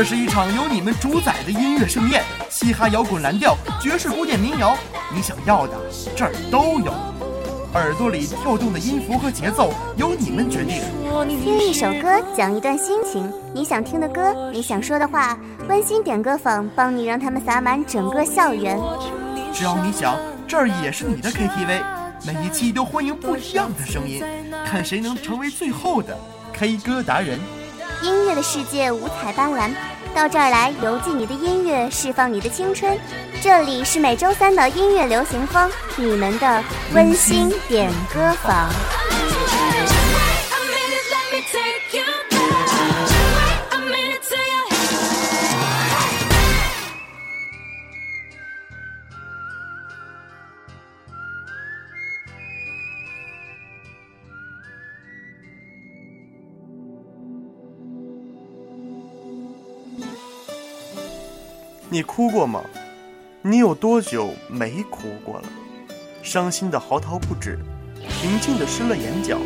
这是一场由你们主宰的音乐盛宴，嘻哈、摇滚、蓝调、爵士、古典、民谣，你想要的这儿都有。耳朵里跳动的音符和节奏由你们决定。听一首歌，讲一段心情，你想听的歌，你想说的话，温馨点歌坊帮你让他们洒满整个校园。只要你想，这儿也是你的 KTV，每一期都欢迎不一样的声音，看谁能成为最后的 K 歌达人。音乐的世界五彩斑斓，到这儿来邮寄你的音乐，释放你的青春。这里是每周三的音乐流行风，你们的温馨点歌房。你哭过吗？你有多久没哭过了？伤心的嚎啕不止，平静的湿了眼角，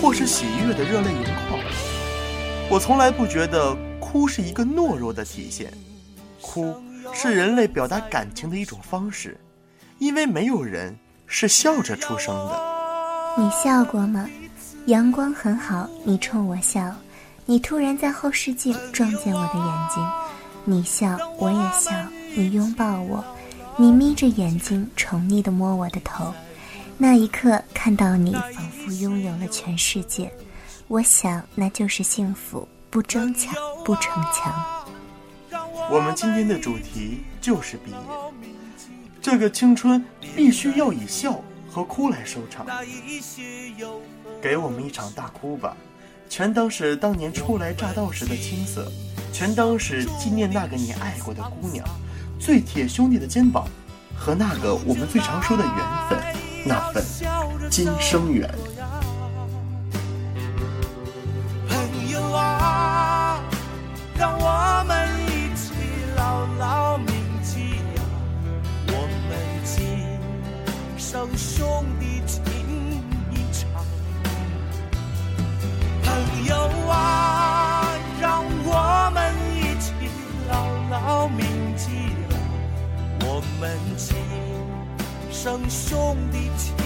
或是喜悦的热泪盈眶。我从来不觉得哭是一个懦弱的体现，哭是人类表达感情的一种方式，因为没有人是笑着出生的。你笑过吗？阳光很好，你冲我笑，你突然在后视镜撞见我的眼睛。你笑，我也笑。你拥抱我，你眯着眼睛宠溺地摸我的头。那一刻，看到你，仿佛拥有了全世界。我想，那就是幸福，不争抢，不逞强。我们今天的主题就是毕业。这个青春必须要以笑和哭来收场。给我们一场大哭吧，全当是当年初来乍到时的青涩。全当是纪念那个你爱过的姑娘，最铁兄弟的肩膀，和那个我们最常说的缘分，那份今生缘。生兄弟情。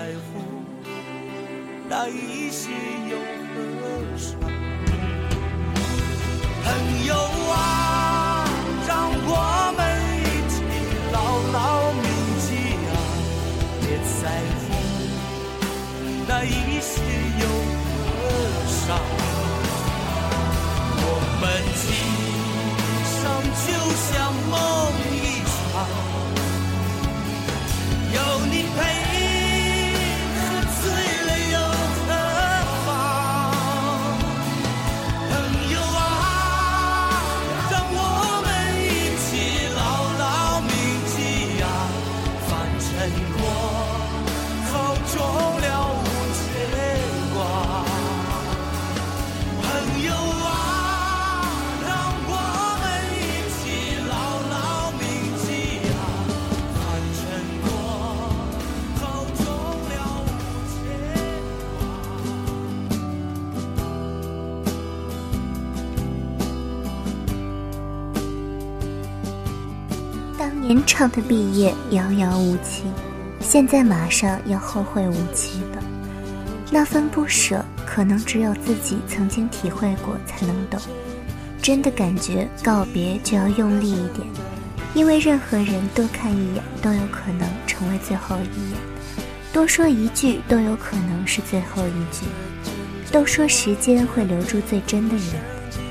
在乎那一些又何伤？朋友啊，让我们一起牢牢铭记啊！别在乎那一些又何伤？唱的毕业遥遥无期，现在马上要后会无期了。那份不舍，可能只有自己曾经体会过才能懂。真的感觉告别就要用力一点，因为任何人多看一眼都有可能成为最后一眼。多说一句都有可能是最后一句。都说时间会留住最真的人，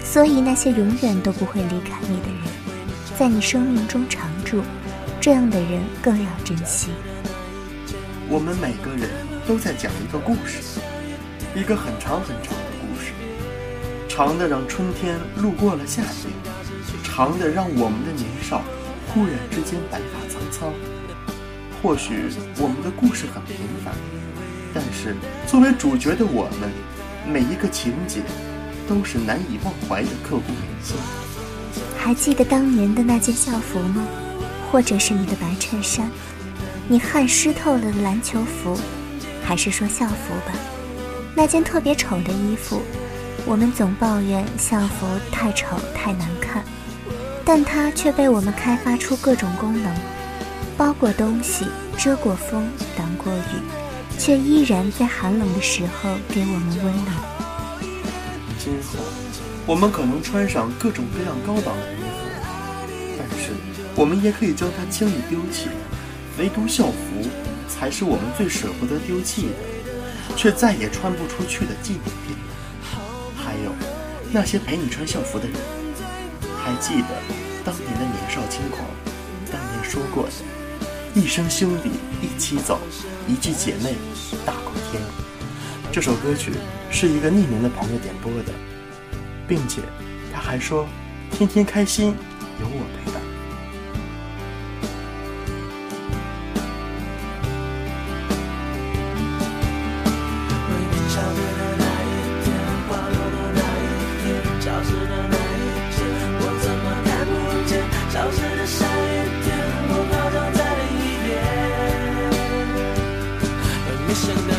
所以那些永远都不会离开你的人，在你生命中常驻，这样的人更要珍惜。我们每个人都在讲一个故事，一个很长很长的故事，长的让春天路过了夏天，长的让我们的年少忽然之间白发苍苍。或许我们的故事很平凡，但是作为主角的我们。每一个情节都是难以忘怀的刻骨铭心。还记得当年的那件校服吗？或者是你的白衬衫，你汗湿透了的篮球服，还是说校服吧？那件特别丑的衣服，我们总抱怨校服太丑太难看，但它却被我们开发出各种功能：包裹东西，遮过风，挡过雨。却依然在寒冷的时候给我们温暖。今后，我们可能穿上各种各样高档的，我们也可以将它轻易丢弃。唯独校服，才是我们最舍不得丢弃的，却再也穿不出去的纪念品。还有那些陪你穿校服的人，还记得当年的年少轻狂，当年说过的。一生兄弟一起走，一句姐妹大过天。这首歌曲是一个匿名的朋友点播的，并且他还说：“天天开心，有我陪伴。” mission.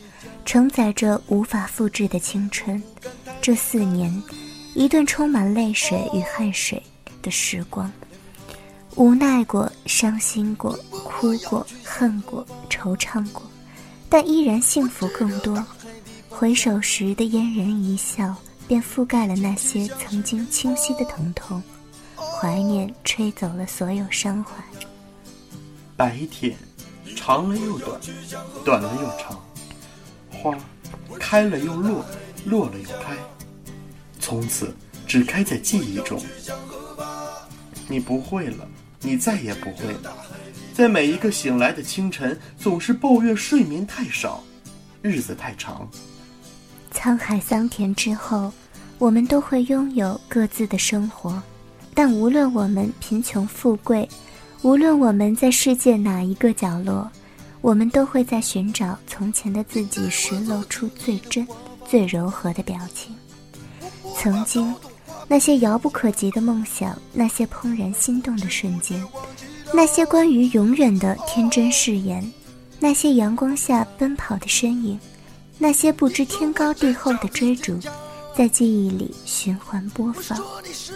承载着无法复制的青春。这四年，一段充满泪水与汗水的时光，无奈过，伤心过，哭过，恨过，惆怅过，但依然幸福更多。回首时的嫣然一笑，便覆盖了那些曾经清晰的疼痛。怀念吹走了所有伤怀。白天，长了又短，短了又长。花，开了又落，落了又开。从此，只开在记忆中。你不会了，你再也不会了。在每一个醒来的清晨，总是抱怨睡眠太少，日子太长。沧海桑田之后，我们都会拥有各自的生活。但无论我们贫穷富贵，无论我们在世界哪一个角落，我们都会在寻找从前的自己时露出最真、最柔和的表情。曾经，那些遥不可及的梦想，那些怦然心动的瞬间，那些关于永远的天真誓言，那些阳光下奔跑的身影，那些不知天高地厚的追逐，在记忆里循环播放，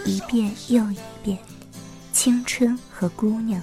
一遍又一遍。青春和姑娘。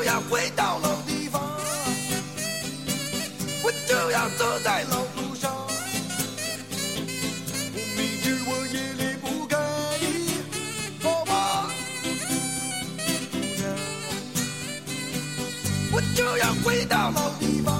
就要回到老地方，我就要走在老路上。我明知我也离不开你，好吗，姑娘？我就要回到老地方，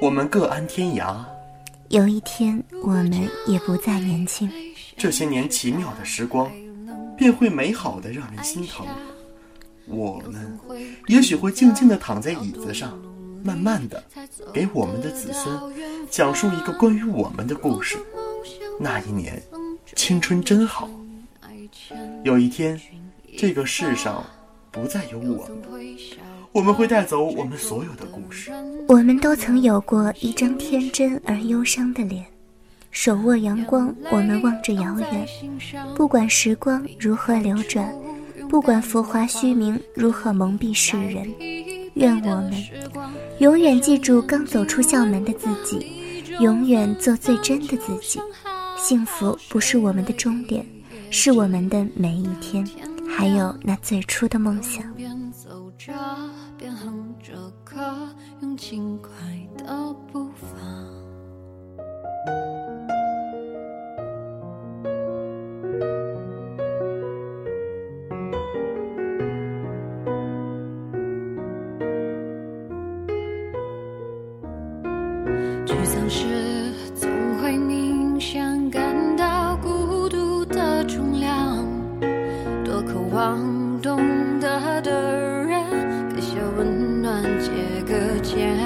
我们各安天涯。有一天，我们也不再年轻。这些年奇妙的时光，便会美好的让人心疼。我们也许会静静的躺在椅子上，慢慢的给我们的子孙讲述一个关于我们的故事。那一年，青春真好。有一天，这个世上不再有我们，我们会带走我们所有的故事。我们都曾有过一张天真而忧伤的脸，手握阳光，我们望着遥远。不管时光如何流转，不管浮华虚名如何蒙蔽世人，愿我们永远记住刚走出校门的自己，永远做最真的自己。幸福不是我们的终点，是我们的每一天，还有那最初的梦想。边走着边哼着歌，用轻快的步伐。人，给些温暖，借个肩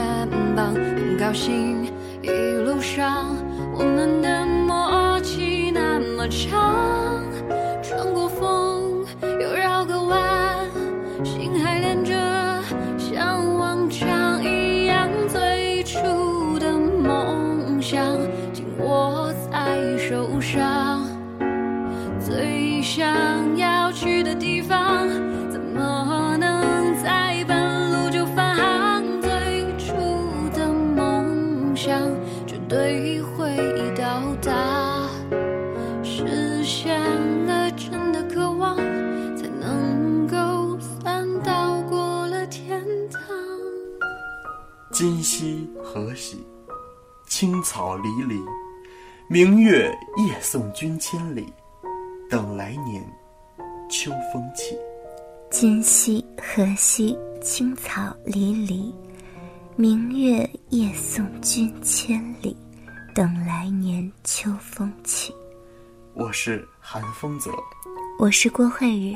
膀。很高兴一路上我们的默契那么长，草离离，明月夜送君千里，等来年秋风起。今夕何夕，青草离离，明月夜送君千里，等来年秋风起。我是韩风泽，我是郭慧宇，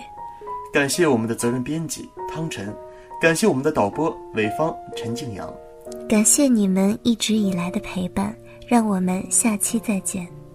感谢我们的责任编辑汤晨，感谢我们的导播韦芳、陈静阳。感谢你们一直以来的陪伴，让我们下期再见。